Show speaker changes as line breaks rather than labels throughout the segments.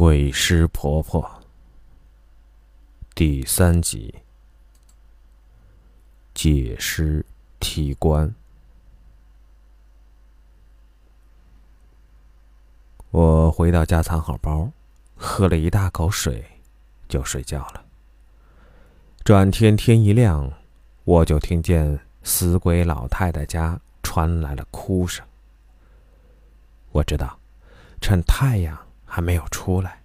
鬼尸婆婆第三集，解尸提棺。我回到家，藏好包，喝了一大口水，就睡觉了。转天天一亮，我就听见死鬼老太太家传来了哭声。我知道，趁太阳还没有出来，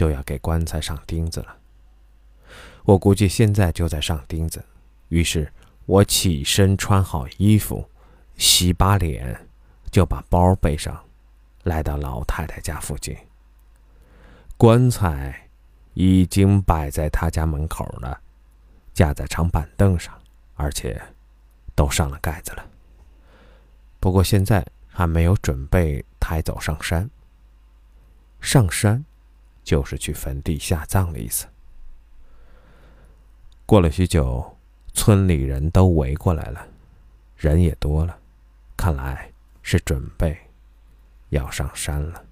就要给棺材上钉子了。我估计现在就在上钉子，于是我起身穿好衣服，洗把脸，就把包背上。来到老太太家附近，棺材已经摆在她家门口了，架在长板凳上，而且都上了盖子了。不过现在还没有准备抬走上山。上山就是去坟地下葬的意思。过了许久，村里人都围过来了，人也多了，看来是准备。要上山了，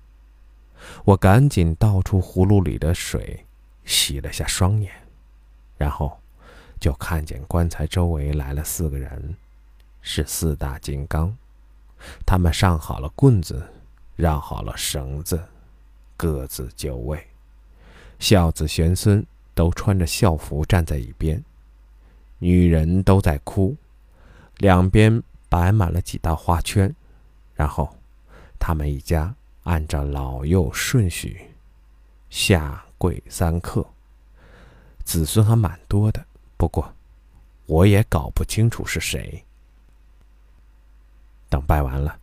我赶紧倒出葫芦里的水，洗了下双眼，然后就看见棺材周围来了四个人，是四大金刚。他们上好了棍子，绕好了绳子，各自就位。孝子玄孙都穿着孝服站在一边，女人都在哭，两边摆满了几道花圈，然后。他们一家按照老幼顺序下跪三叩，子孙还蛮多的，不过我也搞不清楚是谁。等拜完了，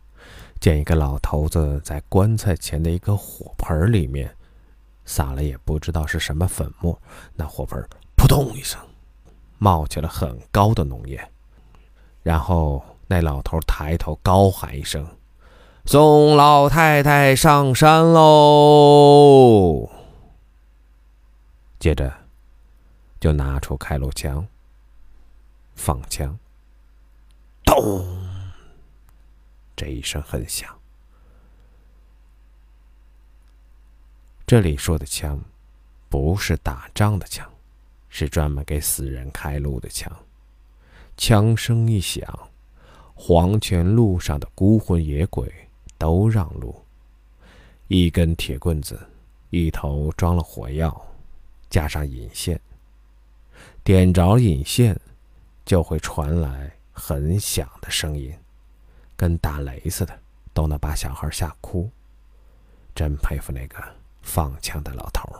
见一个老头子在棺材前的一个火盆里面撒了也不知道是什么粉末，那火盆扑通一声冒起了很高的浓烟，然后那老头抬头高喊一声。送老太太上山喽！接着，就拿出开路枪，放枪，咚！这一声很响。这里说的枪，不是打仗的枪，是专门给死人开路的枪。枪声一响，黄泉路上的孤魂野鬼。都让路。一根铁棍子，一头装了火药，加上引线，点着引线，就会传来很响的声音，跟打雷似的，都能把小孩吓哭。真佩服那个放枪的老头。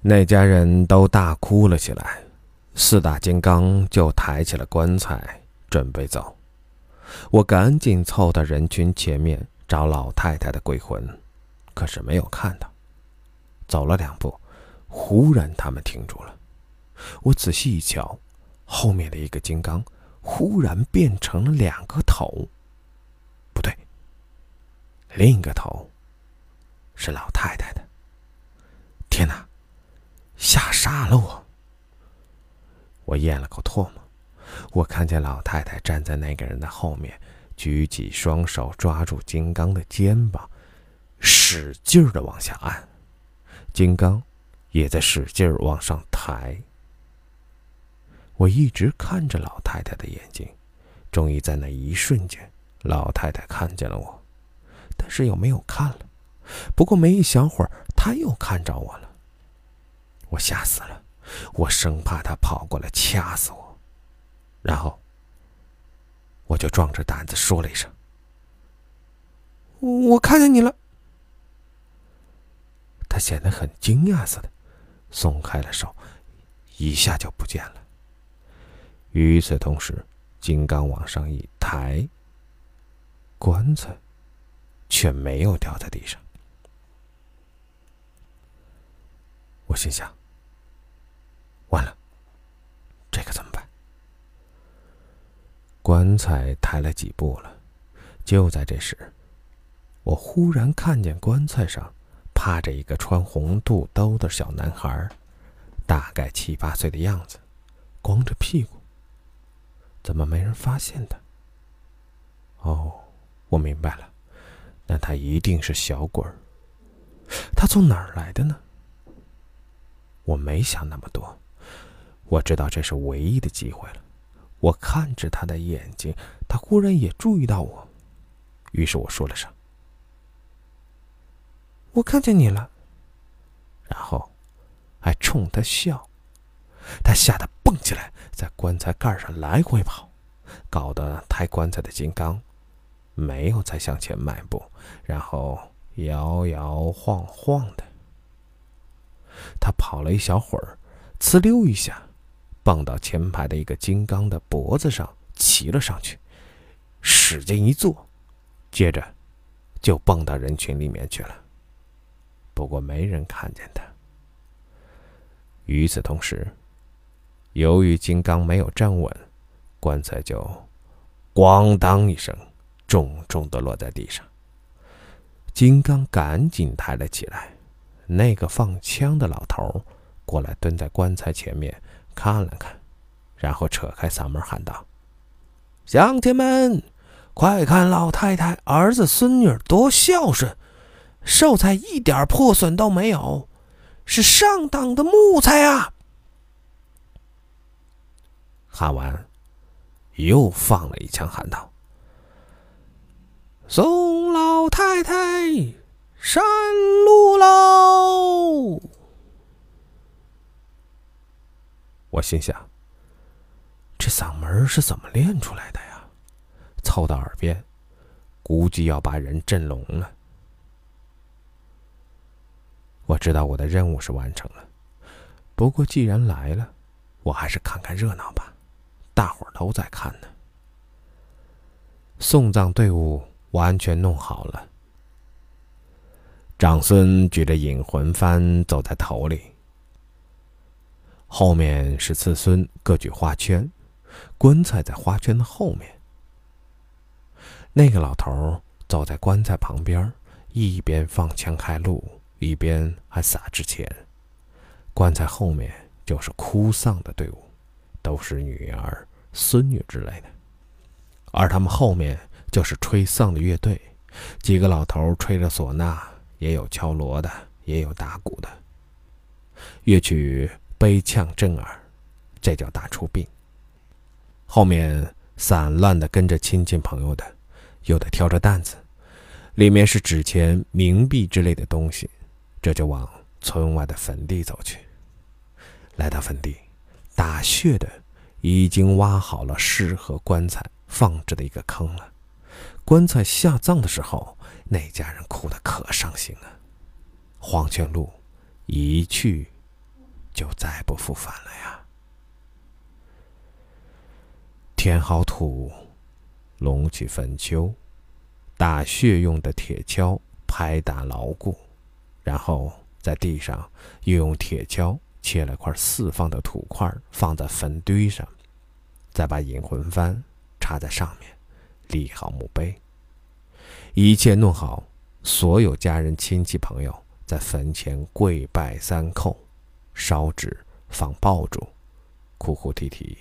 那家人都大哭了起来，四大金刚就抬起了棺材，准备走。我赶紧凑到人群前面找老太太的鬼魂，可是没有看到。走了两步，忽然他们停住了。我仔细一瞧，后面的一个金刚忽然变成了两个头。不对，另一个头是老太太的。天哪，吓傻了我！我咽了口唾沫。我看见老太太站在那个人的后面，举起双手抓住金刚的肩膀，使劲儿的往下按，金刚也在使劲儿往上抬。我一直看着老太太的眼睛，终于在那一瞬间，老太太看见了我，但是又没有看了。不过没一小会儿，他又看着我了。我吓死了，我生怕他跑过来掐死我。然后，我就壮着胆子说了一声：“我看见你了。”他显得很惊讶似的，松开了手，一下就不见了。与此同时，金刚往上一抬，棺材却没有掉在地上。我心想：“完了，这可怎么办？”棺材抬了几步了，就在这时，我忽然看见棺材上趴着一个穿红肚兜的小男孩，大概七八岁的样子，光着屁股。怎么没人发现他？哦，我明白了，那他一定是小鬼儿。他从哪儿来的呢？我没想那么多，我知道这是唯一的机会了。我看着他的眼睛，他忽然也注意到我，于是我说了声：“我看见你了。”然后还冲他笑。他吓得蹦起来，在棺材盖上来回跑，搞得抬棺材的金刚没有再向前迈步，然后摇摇晃晃的。他跑了一小会儿，呲溜一下，蹦到前排的一个金刚的脖子上，骑了上去，使劲一坐，接着就蹦到人群里面去了。不过没人看见他。与此同时，由于金刚没有站稳，棺材就“咣当”一声，重重的落在地上。金刚赶紧抬了起来。那个放枪的老头过来，蹲在棺材前面看了看，然后扯开嗓门喊道：“乡亲们，快看老太太儿子孙女多孝顺，寿材一点破损都没有，是上等的木材啊！”喊完，又放了一枪，喊道：“送老太太山路喽！”我心想：这嗓门是怎么练出来的呀？凑到耳边，估计要把人震聋了。我知道我的任务是完成了，不过既然来了，我还是看看热闹吧。大伙儿都在看呢。送葬队伍完全弄好了，长孙举着引魂幡走在头里，后面是次孙各举花圈，棺材在花圈的后面。那个老头走在棺材旁边，一边放枪开路，一边还撒纸钱。棺材后面就是哭丧的队伍。都是女儿、孙女之类的，而他们后面就是吹丧的乐队，几个老头吹着唢呐，也有敲锣的，也有打鼓的，乐曲悲呛震耳，这叫打出殡。后面散乱的跟着亲戚朋友的，有的挑着担子，里面是纸钱、冥币之类的东西，这就往村外的坟地走去。来到坟地。打穴的已经挖好了适合棺材放置的一个坑了。棺材下葬的时候，那家人哭得可伤心了。黄泉路一去就再不复返了呀。填好土，隆起坟丘，打穴用的铁锹拍打牢固，然后在地上又用铁锹。切了块四方的土块，放在坟堆上，再把引魂幡插在上面，立好墓碑。一切弄好，所有家人、亲戚、朋友在坟前跪拜三叩，烧纸、放爆竹，哭哭啼啼，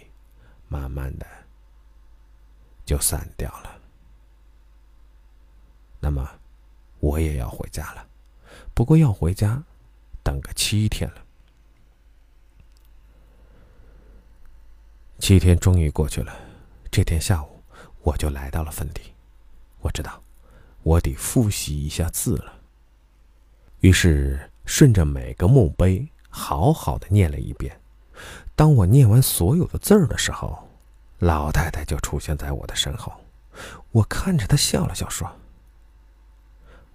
慢慢的就散掉了。那么，我也要回家了，不过要回家，等个七天了。七天终于过去了，这天下午我就来到了坟地。我知道，我得复习一下字了。于是顺着每个墓碑好好的念了一遍。当我念完所有的字儿的时候，老太太就出现在我的身后。我看着她笑了笑，说：“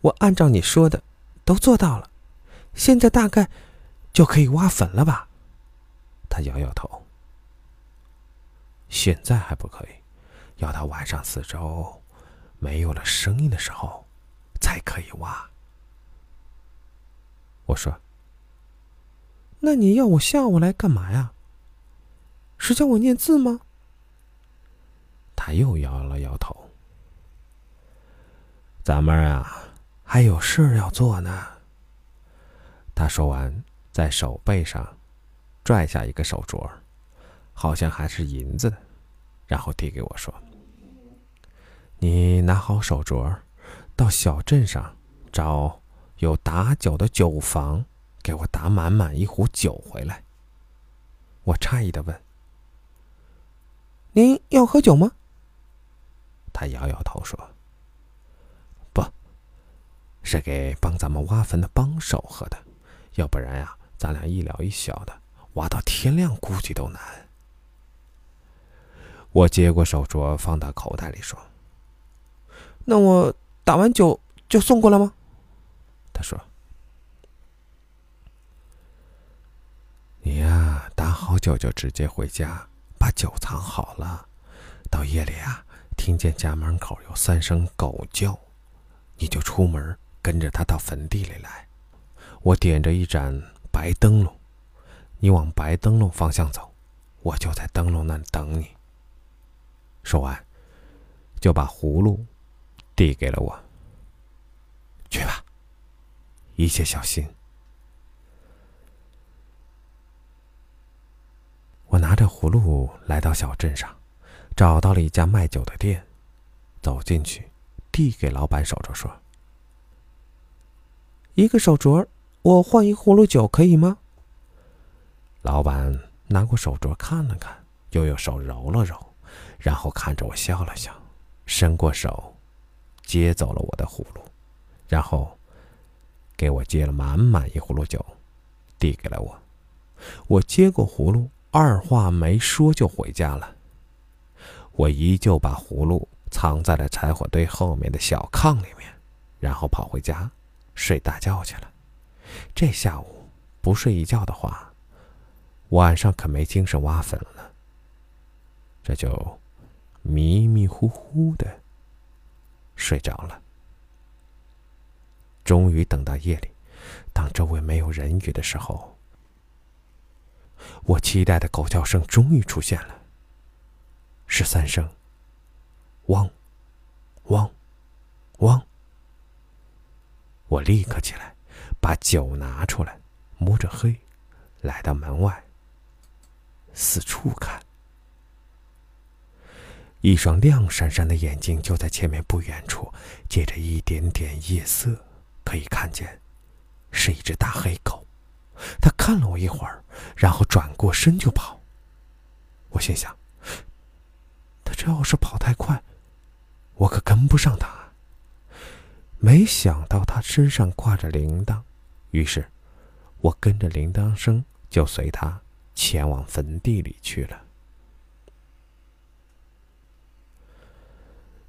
我按照你说的都做到了，现在大概就可以挖坟了吧？”她摇摇头。现在还不可以，要到晚上四周没有了声音的时候，才可以挖。我说：“那你要我下午来干嘛呀？是叫我念字吗？”他又摇了摇头。咱们啊，还有事要做呢。他说完，在手背上拽下一个手镯。好像还是银子的，然后递给我说：“你拿好手镯，到小镇上找有打酒的酒房，给我打满满一壶酒回来。我诧异的问：“
您要喝酒吗？”
他摇摇头说：“不是给帮咱们挖坟的帮手喝的，要不然呀，咱俩一了一小的，挖到天亮估计都难。”我接过手镯，放到口袋里说：“
那我打完酒就送过来吗？”
他说：“你呀，打好酒就直接回家，把酒藏好了。到夜里啊，听见家门口有三声狗叫，你就出门跟着他到坟地里来。我点着一盏白灯笼，你往白灯笼方向走，我就在灯笼那等你。”说完，就把葫芦递给了我。去吧。一切小心。我拿着葫芦来到小镇上，找到了一家卖酒的店，走进去，递给老板手镯，说：“
一个手镯，我换一葫芦酒，可以吗？”
老板拿过手镯看了看，又用手揉了揉，然后看着我笑了笑，伸过手，接走了我的葫芦，然后。给我接了满满一葫芦酒，递给了我。我接过葫芦，二话没说就回家了。我依旧把葫芦藏在了柴火堆后面的小炕里面，然后跑回家睡大觉去了。这下午不睡一觉的话，晚上可没精神挖坟了。这就迷迷糊糊的睡着了。终于等到夜里，当周围没有人语的时候，我期待的狗叫声终于出现了。是三声。汪，汪，汪。我立刻起来，把酒拿出来，摸着黑，来到门外，四处看。一双亮闪闪的眼睛就在前面不远处，借着一点点夜色。可以看见，是一只大黑狗。它看了我一会儿，然后转过身就跑。我心想：它这要是跑太快，我可跟不上它。没想到它身上挂着铃铛，于是，我跟着铃铛声就随它前往坟地里去了。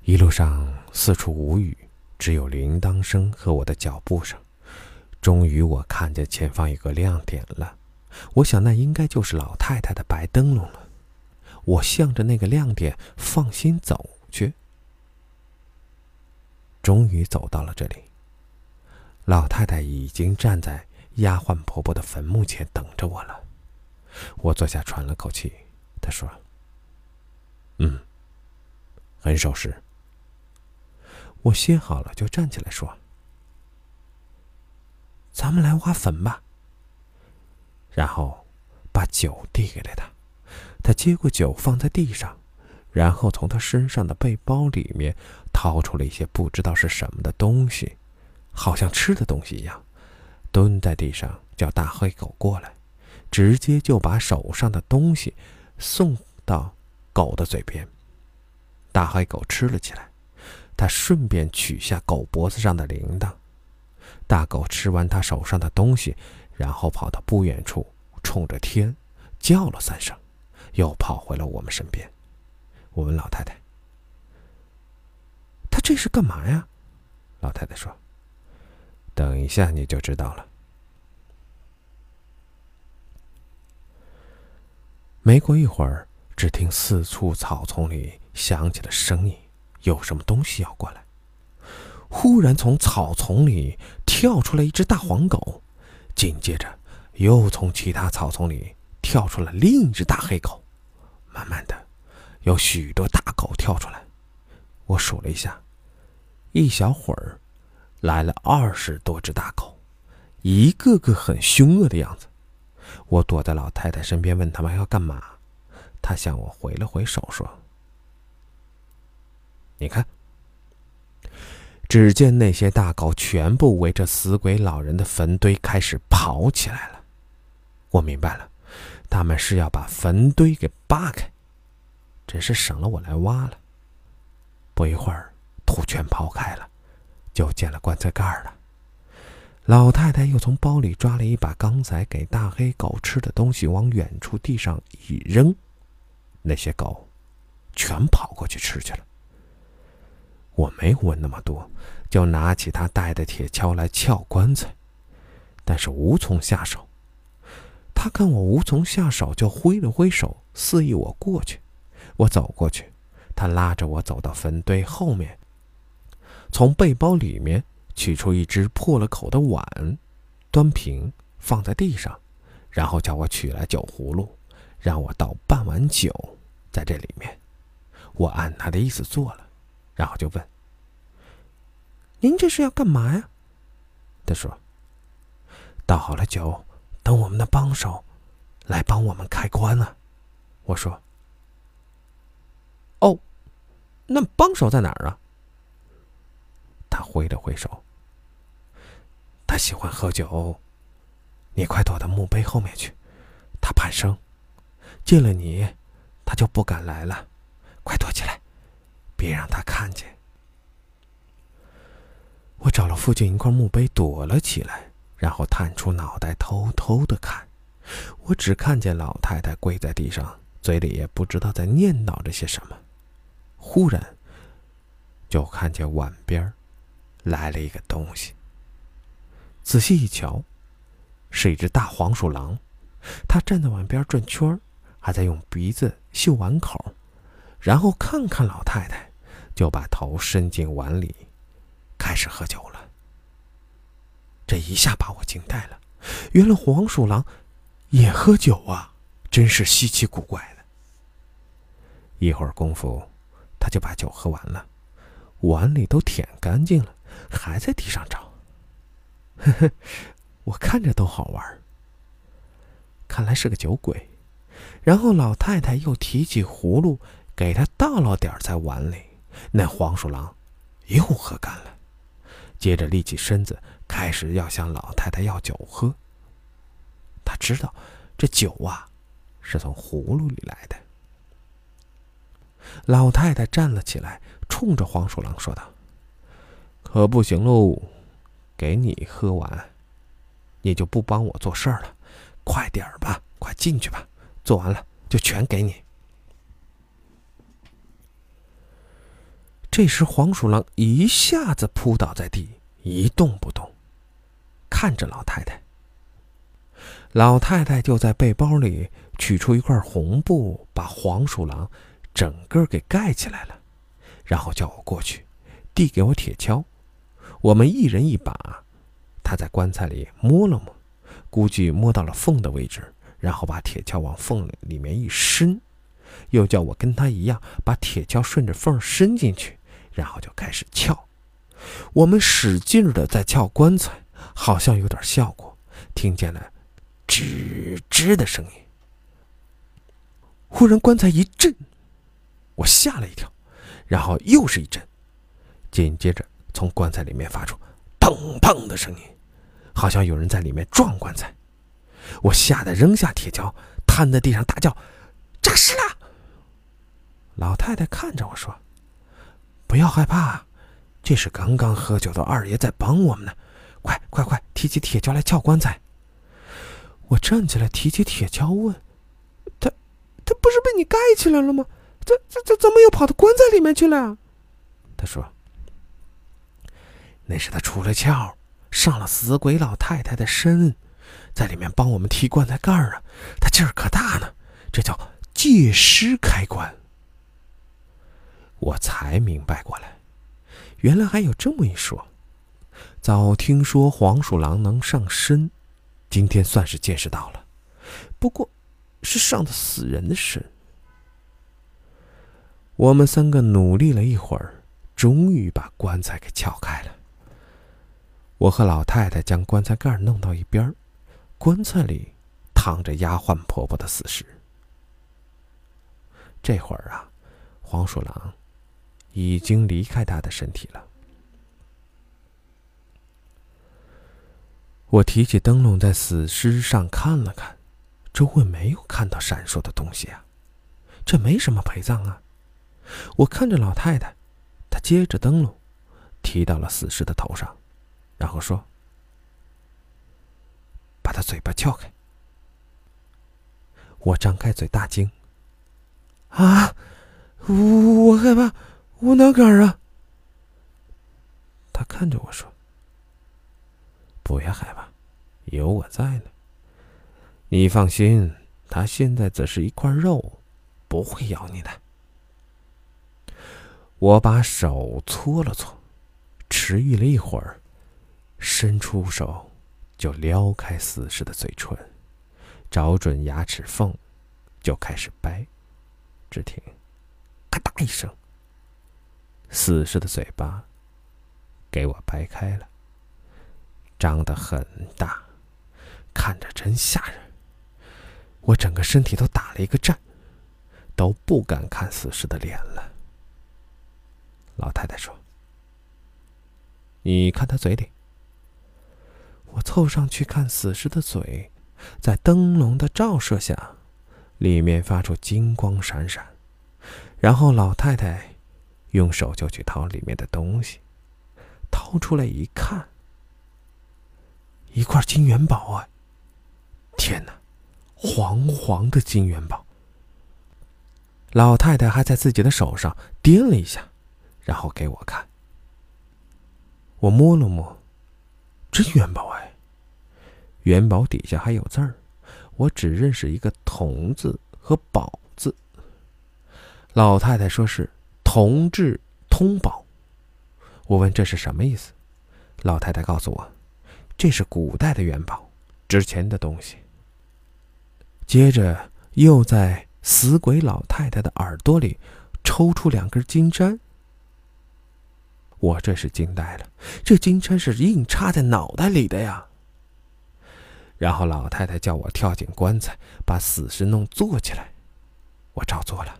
一路上四处无语。只有铃铛声和我的脚步声。终于，我看见前方有个亮点了。我想，那应该就是老太太的白灯笼了。我向着那个亮点放心走去。终于走到了这里。老太太已经站在丫鬟婆婆的坟墓前等着我了。我坐下，喘了口气。她说：“嗯，很守时。”我歇好了，就站起来说：“咱们来挖坟吧。”然后把酒递给了他，他接过酒放在地上，然后从他身上的背包里面掏出了一些不知道是什么的东西，好像吃的东西一样，蹲在地上叫大黑狗过来，直接就把手上的东西送到狗的嘴边，大黑狗吃了起来。他顺便取下狗脖子上的铃铛，大狗吃完他手上的东西，然后跑到不远处，冲着天叫了三声，又跑回了我们身边。我问老太太：“他这是干嘛呀？”老太太说：“等一下你就知道了。”没过一会儿，只听四处草丛里响起了声音。有什么东西要过来？忽然从草丛里跳出来一只大黄狗，紧接着又从其他草丛里跳出了另一只大黑狗。慢慢的，有许多大狗跳出来。我数了一下，一小会儿来了二十多只大狗，一个个很凶恶的样子。我躲在老太太身边，问他们要干嘛。她向我回了回手，说。你看，只见那些大狗全部围着死鬼老人的坟堆开始跑起来了。我明白了，他们是要把坟堆给扒开，真是省了我来挖了。不一会儿，土全刨开了，就见了棺材盖了。老太太又从包里抓了一把刚才给大黑狗吃的东西，往远处地上一扔，那些狗全跑过去吃去了。我没问那么多，就拿起他带的铁锹来撬棺材，但是无从下手。他看我无从下手，就挥了挥手，示意我过去。我走过去，他拉着我走到坟堆后面，从背包里面取出一只破了口的碗，端平放在地上，然后叫我取来酒葫芦，让我倒半碗酒在这里面。我按他的意思做了。然后就问：“您这是要干嘛呀？”他说：“倒好了酒，等我们的帮手来帮我们开棺啊。”我说：“
哦，那帮手在哪儿啊？”
他挥了挥手：“他喜欢喝酒，你快躲到墓碑后面去。他怕生，见了你，他就不敢来了。快躲起来。”别让他看见。我找了附近一块墓碑躲了起来，然后探出脑袋偷偷的看。我只看见老太太跪在地上，嘴里也不知道在念叨着些什么。忽然，就看见碗边来了一个东西。仔细一瞧，是一只大黄鼠狼。它站在碗边转圈还在用鼻子嗅碗口。然后看看老太太，就把头伸进碗里，开始喝酒了。这一下把我惊呆了，原来黄鼠狼也喝酒啊，真是稀奇古怪的。一会儿功夫，他就把酒喝完了，碗里都舔干净了，还在地上找。呵呵，我看着都好玩。看来是个酒鬼。然后老太太又提起葫芦。给他倒了点在碗里，那黄鼠狼又喝干了，接着立起身子，开始要向老太太要酒喝。他知道这酒啊是从葫芦里来的。老太太站了起来，冲着黄鼠狼说道：“可不行喽，给你喝完，你就不帮我做事儿了。快点儿吧，快进去吧，做完了就全给你。”这时，黄鼠狼一下子扑倒在地，一动不动，看着老太太。老太太就在背包里取出一块红布，把黄鼠狼整个给盖起来了，然后叫我过去，递给我铁锹，我们一人一把。他在棺材里摸了摸，估计摸到了缝的位置，然后把铁锹往缝里面一伸，又叫我跟他一样，把铁锹顺着缝伸进去。然后就开始撬，我们使劲的在撬棺材，好像有点效果，听见了吱吱的声音。忽然棺材一震，我吓了一跳，然后又是一震，紧接着从棺材里面发出砰砰的声音，好像有人在里面撞棺材。我吓得扔下铁锹，瘫在地上大叫：“诈尸了！”老太太看着我说。不要害怕，这是刚刚喝酒的二爷在帮我们呢。快快快，提起铁锹来撬棺材。我站起来，提起铁锹问：“他，他不是被你盖起来了吗？这这这怎么又跑到棺材里面去了？”他说：“那是他出了窍，上了死鬼老太太的身，在里面帮我们提棺材盖儿啊。他劲儿可大呢，这叫借尸开棺。”我才明白过来，原来还有这么一说。早听说黄鼠狼能上身，今天算是见识到了。不过，是上的死人的身。我们三个努力了一会儿，终于把棺材给撬开了。我和老太太将棺材盖弄到一边，棺材里躺着丫鬟婆婆的死尸。这会儿啊，黄鼠狼。已经离开他的身体了。
我提起灯笼在死尸上看了看，周围没有看到闪烁的东西啊，这没什么陪葬啊。我看着老太太，她接着灯笼提到了死尸的头上，然后说。把他嘴巴撬开。我张开嘴大惊。啊？我害怕。哪敢啊！”他看着我说：“
不要害怕，有我在呢。你放心，他现在只是一块肉，不会咬你的。”我把手搓了搓，迟疑了一会儿，伸出手就撩开死尸的嘴唇，找准牙齿缝，就开始掰。只听“咔嗒”一声，死尸的嘴巴。给我掰开了，张得很大，看着真吓人。我整个身体都打了一个颤，都不敢看死尸的脸了。老太太说：“你看他嘴里。”我凑上去看死尸的嘴，在灯笼的照射下，里面发出金光闪闪。然后老太太用手就去掏里面的东西。掏出来一看，一块金元宝啊！天哪，黄黄的金元宝！老太太还在自己的手上掂了一下，然后给我看。我摸了摸，真元宝哎！元宝底下还有字儿，我只认识一个“铜”字和“宝”字。老太太说是“铜制通宝”。我问这是什么意思，老太太告诉我，这是古代的元宝，值钱的东西。接着又在死鬼老太太的耳朵里抽出两根金簪，我这是惊呆了，这金簪是硬插在脑袋里的呀。然后老太太叫我跳进棺材，把死尸弄坐起来，我照做了。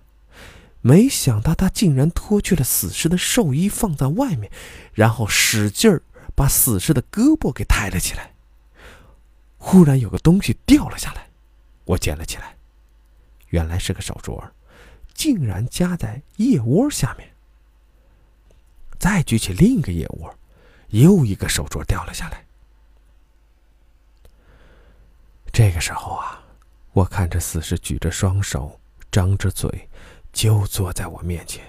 没想到他竟然脱去了死尸的寿衣，放在外面，然后使劲儿把死尸的胳膊给抬了起来。忽然有个东西掉了下来，我捡了起来，原来是个手镯，竟然夹在腋窝下面。再举起另一个腋窝，又一个手镯掉了下来。这个时候啊，我看着死尸举着双手，张着嘴。就坐在我面前。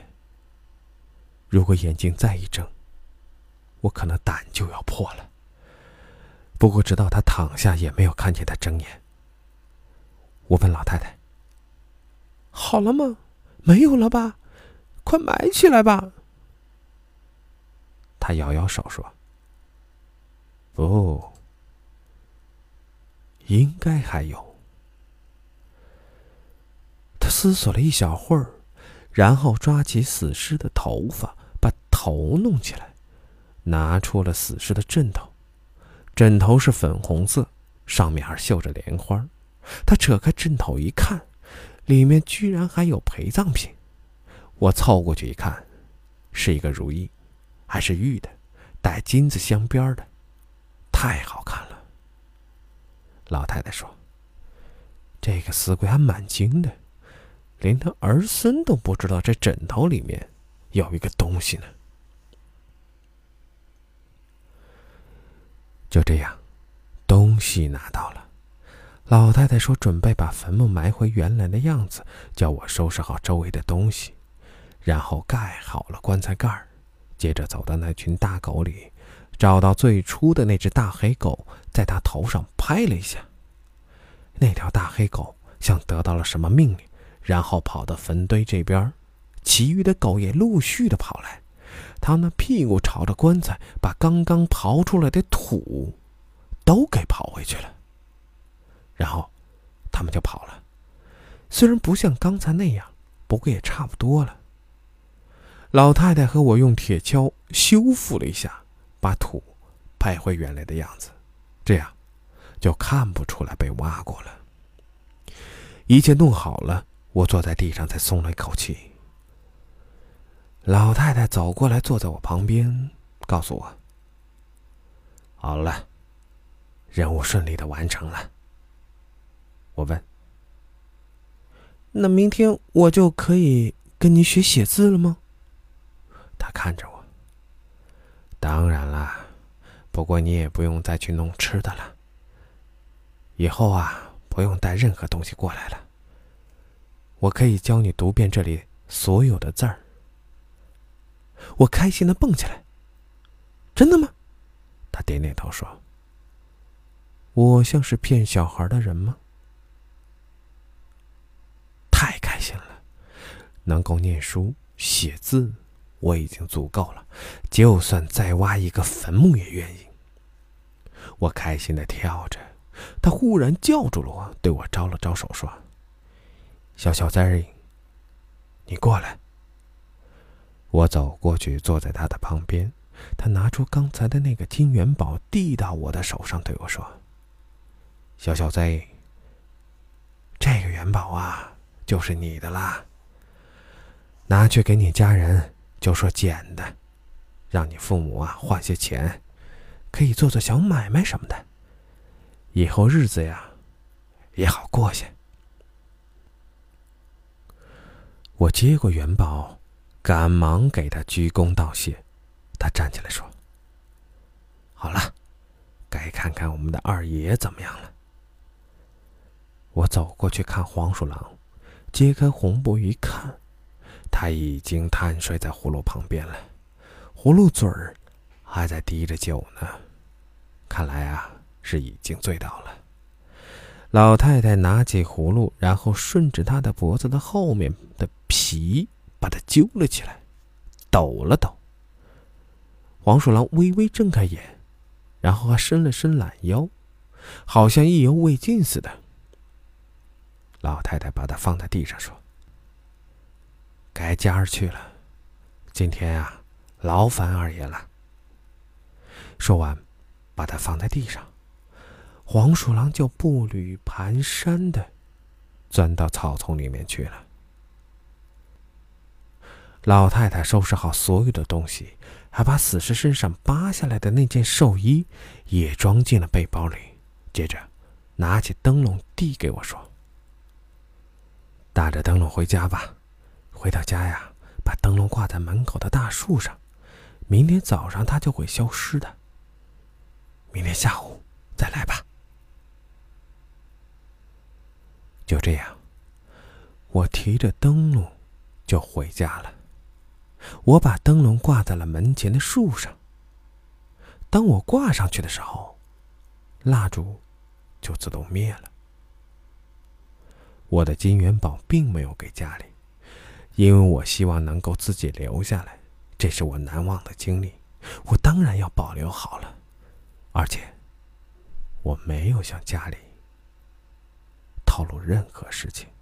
如果眼睛再一睁，我可能胆就要破了。不过直到他躺下，也没有看见他睁眼。我问老太太：“好了吗？没有了吧？快埋起来吧。”他摇摇手说：“不，应该还有。”他思索了一小会儿。然后抓起死尸的头发，把头弄起来，拿出了死尸的枕头。枕头是粉红色，上面还绣着莲花。他扯开枕头一看，里面居然还有陪葬品。我凑过去一看，是一个如意，还是玉的，带金子镶边的，太好看了。老太太说：“这个死鬼还蛮精的。”连他儿孙都不知道这枕头里面有一个东西呢。就这样，东西拿到了。老太太说：“准备把坟墓埋回原来的样子，叫我收拾好周围的东西，然后盖好了棺材盖儿。接着走到那群大狗里，找到最初的那只大黑狗，在它头上拍了一下。那条大黑狗像得到了什么命令。”然后跑到坟堆这边，其余的狗也陆续的跑来。他那屁股朝着棺材，把刚刚刨出来的土都给刨回去了。然后他们就跑了。虽然不像刚才那样，不过也差不多了。老太太和我用铁锹修复了一下，把土拍回原来的样子，这样就看不出来被挖过了。一切弄好了。我坐在地上，才松了一口气。老太太走过来，坐在我旁边，告诉我：“好了，
任务顺利的完成了。
我问：“
那明天我就可以跟你学写字了吗？”
他看着我。当然啦，不过你也不用再去弄吃的了。以后啊，不用带任何东西过来了。我可以教你读遍这里所有的字儿。
我开心的蹦起来。真的吗？
他点点头说：“
我像是骗小孩的人吗？”
太开心了，能够念书写字，我已经足够了。就算再挖一个坟墓也愿意。我开心的跳着，他忽然叫住了我，对我招了招手说：“小小子儿，你过来。”我走过去，坐在他的旁边。他拿出刚才的那个金元宝，递到我的手上，对我说：“小小子，这个元宝啊，就是你的啦。拿去给你家人，就说捡的，让你父母啊换些钱，可以做做小买卖什么的，以后日子呀也好过些。”我接过元宝，赶忙给他鞠躬道谢。他站起来说：“好了，该看看我们的二爷怎么样了。”我走过去看黄鼠狼，揭开红布一看，他已经瘫睡在葫芦旁边了，葫芦嘴儿还在滴着酒呢，看来啊是已经醉倒了。老太太拿起葫芦，然后顺着他的脖子的后面的皮把它揪了起来，抖了抖。黄鼠狼微微睁开眼，然后还伸了伸懒腰，好像意犹未尽似的。老太太把它放在地上说：“该家去了，今天啊，劳烦二爷了。”说完，把它放在地上，黄鼠狼就步履蹒跚的钻到草丛里面去了。老太太收拾好所有的东西。还把死尸身上扒下来的那件寿衣也装进了背包里，接着拿起灯笼递给我说：“打着灯笼回家吧，回到家呀，把灯笼挂在门口的大树上，明天早上它就会消失的。明天下午再来吧。”就这样，我提着灯笼就回家了。我把灯笼挂在了门前的树上。当我挂上去的时候，蜡烛就自动灭了。我的金元宝并没有给家里，因为我希望能够自己留下来，这是我难忘的经历，我当然要保留好了。而且，我没有向家里透露任何事情。